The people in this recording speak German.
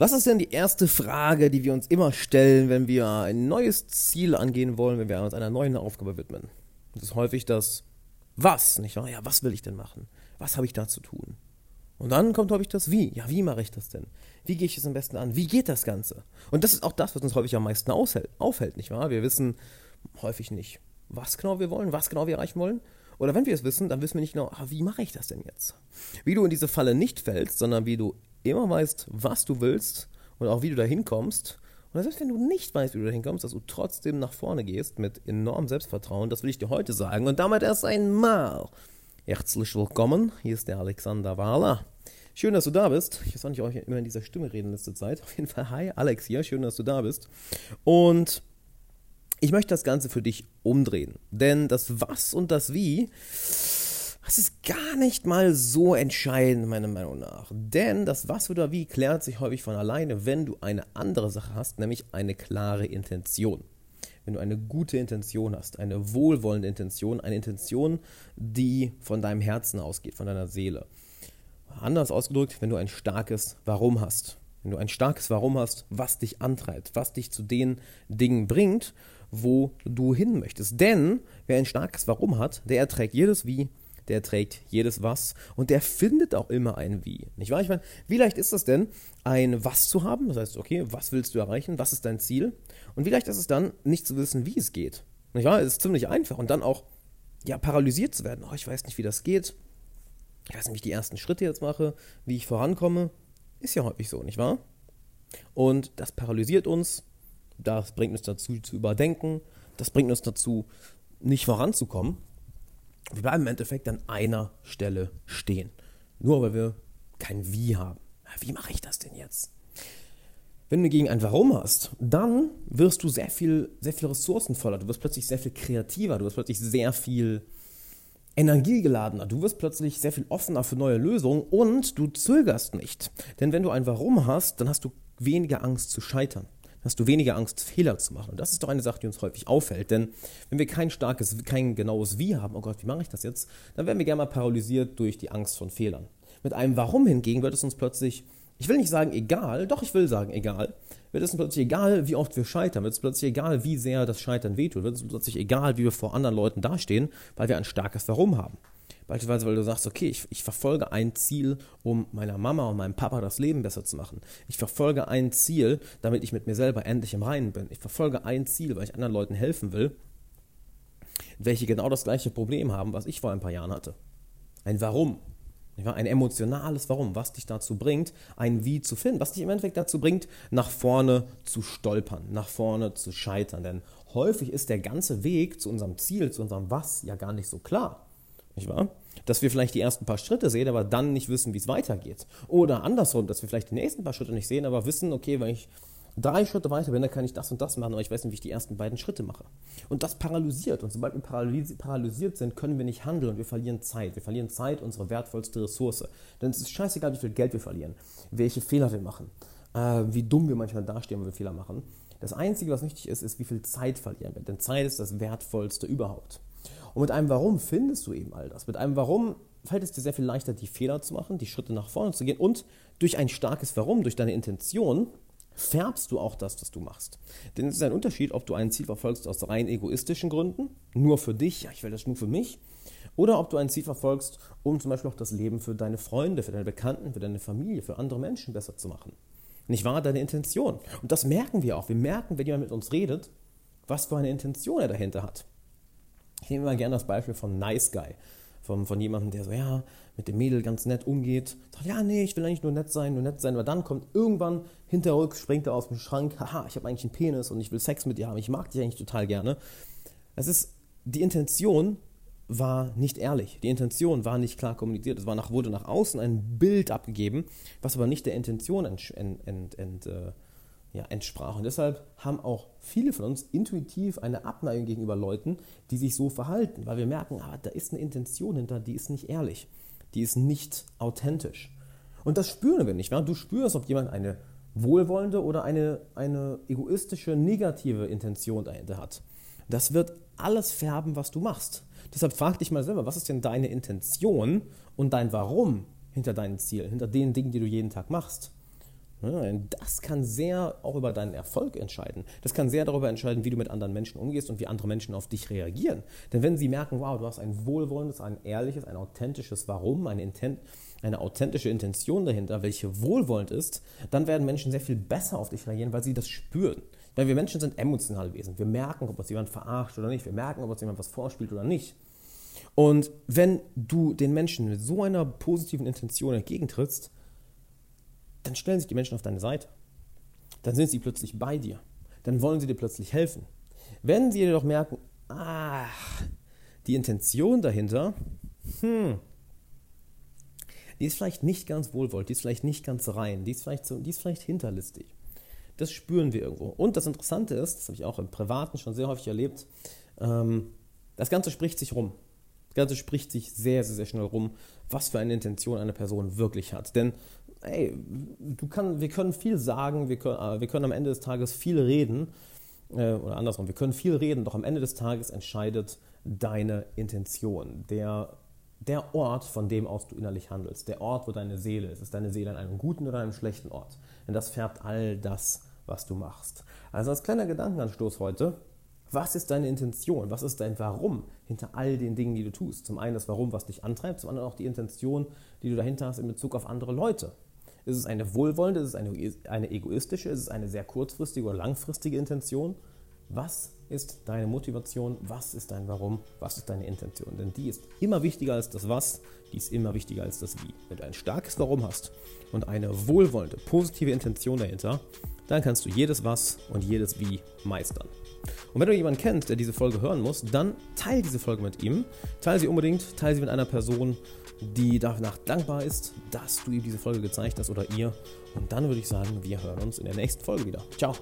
Was ist denn die erste Frage, die wir uns immer stellen, wenn wir ein neues Ziel angehen wollen, wenn wir uns einer neuen Aufgabe widmen? Das ist häufig das Was, nicht wahr? Ja, was will ich denn machen? Was habe ich da zu tun? Und dann kommt häufig das Wie. Ja, wie mache ich das denn? Wie gehe ich es am besten an? Wie geht das Ganze? Und das ist auch das, was uns häufig am meisten aufhält, nicht wahr? Wir wissen häufig nicht, was genau wir wollen, was genau wir erreichen wollen. Oder wenn wir es wissen, dann wissen wir nicht genau, ah, wie mache ich das denn jetzt? Wie du in diese Falle nicht fällst, sondern wie du immer weißt, was du willst und auch wie du da hinkommst. Und selbst wenn du nicht weißt, wie du da hinkommst, dass du trotzdem nach vorne gehst mit enormem Selbstvertrauen, das will ich dir heute sagen. Und damit erst einmal. Herzlich willkommen, hier ist der Alexander Wahler. Schön, dass du da bist. Ich weiß nicht, ob ich immer in dieser Stimme reden letzte Zeit. Auf jeden Fall, hi, Alex hier. Schön, dass du da bist. Und ich möchte das Ganze für dich umdrehen. Denn das Was und das Wie das ist gar nicht mal so entscheidend, meiner Meinung nach. Denn das Was oder Wie klärt sich häufig von alleine, wenn du eine andere Sache hast, nämlich eine klare Intention. Wenn du eine gute Intention hast, eine wohlwollende Intention, eine Intention, die von deinem Herzen ausgeht, von deiner Seele. Anders ausgedrückt, wenn du ein starkes Warum hast. Wenn du ein starkes Warum hast, was dich antreibt, was dich zu den Dingen bringt, wo du hin möchtest. Denn wer ein starkes Warum hat, der erträgt jedes Wie, der trägt jedes Was und der findet auch immer ein Wie. Nicht wahr? Ich meine, wie leicht ist es denn, ein Was zu haben? Das heißt, okay, was willst du erreichen? Was ist dein Ziel? Und wie leicht ist es dann, nicht zu wissen, wie es geht? Nicht wahr? Es ist ziemlich einfach und dann auch ja, paralysiert zu werden. Oh, ich weiß nicht, wie das geht. Ich weiß nicht, wie ich die ersten Schritte jetzt mache, wie ich vorankomme. Ist ja häufig so, nicht wahr? Und das paralysiert uns, das bringt uns dazu zu überdenken, das bringt uns dazu, nicht voranzukommen. Wir bleiben im Endeffekt an einer Stelle stehen. Nur weil wir kein Wie haben. Wie mache ich das denn jetzt? Wenn du gegen ein Warum hast, dann wirst du sehr viel, sehr viel ressourcenvoller. Du wirst plötzlich sehr viel kreativer. Du wirst plötzlich sehr viel energiegeladener. Du wirst plötzlich sehr viel offener für neue Lösungen und du zögerst nicht. Denn wenn du ein Warum hast, dann hast du weniger Angst zu scheitern hast du weniger Angst, Fehler zu machen. Und das ist doch eine Sache, die uns häufig auffällt. Denn wenn wir kein starkes, kein genaues Wie haben, oh Gott, wie mache ich das jetzt, dann werden wir gerne mal paralysiert durch die Angst von Fehlern. Mit einem Warum hingegen wird es uns plötzlich, ich will nicht sagen egal, doch ich will sagen egal, wird es uns plötzlich egal, wie oft wir scheitern, wird es plötzlich egal, wie sehr das Scheitern wehtut, wird es uns plötzlich egal, wie wir vor anderen Leuten dastehen, weil wir ein starkes Warum haben. Beispielsweise, weil du sagst, okay, ich, ich, verfolge ein Ziel, um meiner Mama und meinem Papa das Leben besser zu machen. Ich verfolge ein Ziel, damit ich mit mir selber endlich im Reinen bin. Ich verfolge ein Ziel, weil ich anderen Leuten helfen will, welche genau das gleiche Problem haben, was ich vor ein paar Jahren hatte. Ein Warum. Ein emotionales Warum, was dich dazu bringt, ein Wie zu finden, was dich im Endeffekt dazu bringt, nach vorne zu stolpern, nach vorne zu scheitern. Denn häufig ist der ganze Weg zu unserem Ziel, zu unserem Was ja gar nicht so klar. Nicht wahr? Dass wir vielleicht die ersten paar Schritte sehen, aber dann nicht wissen, wie es weitergeht. Oder andersrum, dass wir vielleicht die nächsten paar Schritte nicht sehen, aber wissen, okay, wenn ich drei Schritte weiter bin, dann kann ich das und das machen, aber ich weiß nicht, wie ich die ersten beiden Schritte mache. Und das paralysiert. Und sobald wir paralysiert sind, können wir nicht handeln und wir verlieren Zeit. Wir verlieren Zeit, unsere wertvollste Ressource. Denn es ist scheißegal, wie viel Geld wir verlieren, welche Fehler wir machen, äh, wie dumm wir manchmal dastehen, wenn wir Fehler machen. Das Einzige, was wichtig ist, ist, wie viel Zeit verlieren wir. Denn Zeit ist das Wertvollste überhaupt. Und mit einem Warum findest du eben all das. Mit einem Warum fällt es dir sehr viel leichter, die Fehler zu machen, die Schritte nach vorne zu gehen. Und durch ein starkes Warum, durch deine Intention, färbst du auch das, was du machst. Denn es ist ein Unterschied, ob du ein Ziel verfolgst aus rein egoistischen Gründen, nur für dich, ja, ich will das nur für mich, oder ob du ein Ziel verfolgst, um zum Beispiel auch das Leben für deine Freunde, für deine Bekannten, für deine Familie, für andere Menschen besser zu machen. Nicht wahr? Deine Intention. Und das merken wir auch. Wir merken, wenn jemand mit uns redet, was für eine Intention er dahinter hat. Ich nehme immer gerne das Beispiel von Nice Guy. Von, von jemandem, der so, ja, mit dem Mädel ganz nett umgeht. Sagt, ja, nee, ich will eigentlich nur nett sein, nur nett sein. Aber dann kommt irgendwann hinterrücks, springt er aus dem Schrank, haha, ich habe eigentlich einen Penis und ich will Sex mit dir haben. Ich mag dich eigentlich total gerne. Es ist, die Intention war nicht ehrlich. Die Intention war nicht klar kommuniziert. Es war nach, wurde nach außen ein Bild abgegeben, was aber nicht der Intention ent, ent, ent, ent äh, ja, entsprach. Und deshalb haben auch viele von uns intuitiv eine Abneigung gegenüber Leuten, die sich so verhalten, weil wir merken, ah, da ist eine Intention hinter, die ist nicht ehrlich, die ist nicht authentisch. Und das spüren wir nicht. Du spürst, ob jemand eine wohlwollende oder eine, eine egoistische, negative Intention dahinter hat. Das wird alles färben, was du machst. Deshalb frag dich mal selber, was ist denn deine Intention und dein Warum hinter deinen Zielen, hinter den Dingen, die du jeden Tag machst? Das kann sehr auch über deinen Erfolg entscheiden. Das kann sehr darüber entscheiden, wie du mit anderen Menschen umgehst und wie andere Menschen auf dich reagieren. Denn wenn sie merken, wow, du hast ein wohlwollendes, ein ehrliches, ein authentisches Warum, eine, Intent, eine authentische Intention dahinter, welche wohlwollend ist, dann werden Menschen sehr viel besser auf dich reagieren, weil sie das spüren. Weil wir Menschen sind emotionale Wesen. Wir merken, ob uns jemand verarscht oder nicht. Wir merken, ob uns jemand was vorspielt oder nicht. Und wenn du den Menschen mit so einer positiven Intention entgegentrittst, dann stellen sich die Menschen auf deine Seite. Dann sind sie plötzlich bei dir. Dann wollen sie dir plötzlich helfen. Wenn sie jedoch merken, ach, die Intention dahinter, hm, die ist vielleicht nicht ganz wohlwollend, die ist vielleicht nicht ganz rein, die ist vielleicht, so, die ist vielleicht hinterlistig. Das spüren wir irgendwo. Und das Interessante ist, das habe ich auch im Privaten schon sehr häufig erlebt, ähm, das Ganze spricht sich rum. Das Ganze spricht sich sehr, sehr, sehr schnell rum, was für eine Intention eine Person wirklich hat. Denn, ey, du kann, wir können viel sagen, wir können, äh, wir können am Ende des Tages viel reden, äh, oder andersrum, wir können viel reden, doch am Ende des Tages entscheidet deine Intention. Der, der Ort, von dem aus du innerlich handelst, der Ort, wo deine Seele ist. Ist deine Seele an einem guten oder einem schlechten Ort? Denn das färbt all das, was du machst. Also als kleiner Gedankenanstoß heute, was ist deine Intention? Was ist dein Warum hinter all den Dingen, die du tust? Zum einen das Warum, was dich antreibt, zum anderen auch die Intention, die du dahinter hast in Bezug auf andere Leute. Ist es eine wohlwollende, ist es eine, eine egoistische, ist es eine sehr kurzfristige oder langfristige Intention? Was ist deine Motivation? Was ist dein Warum? Was ist deine Intention? Denn die ist immer wichtiger als das Was, die ist immer wichtiger als das Wie. Wenn du ein starkes Warum hast und eine wohlwollende, positive Intention dahinter, dann kannst du jedes Was und jedes Wie meistern. Und wenn du jemanden kennst, der diese Folge hören muss, dann teile diese Folge mit ihm. Teile sie unbedingt, teile sie mit einer Person, die danach dankbar ist, dass du ihm diese Folge gezeigt hast oder ihr. Und dann würde ich sagen, wir hören uns in der nächsten Folge wieder. Ciao.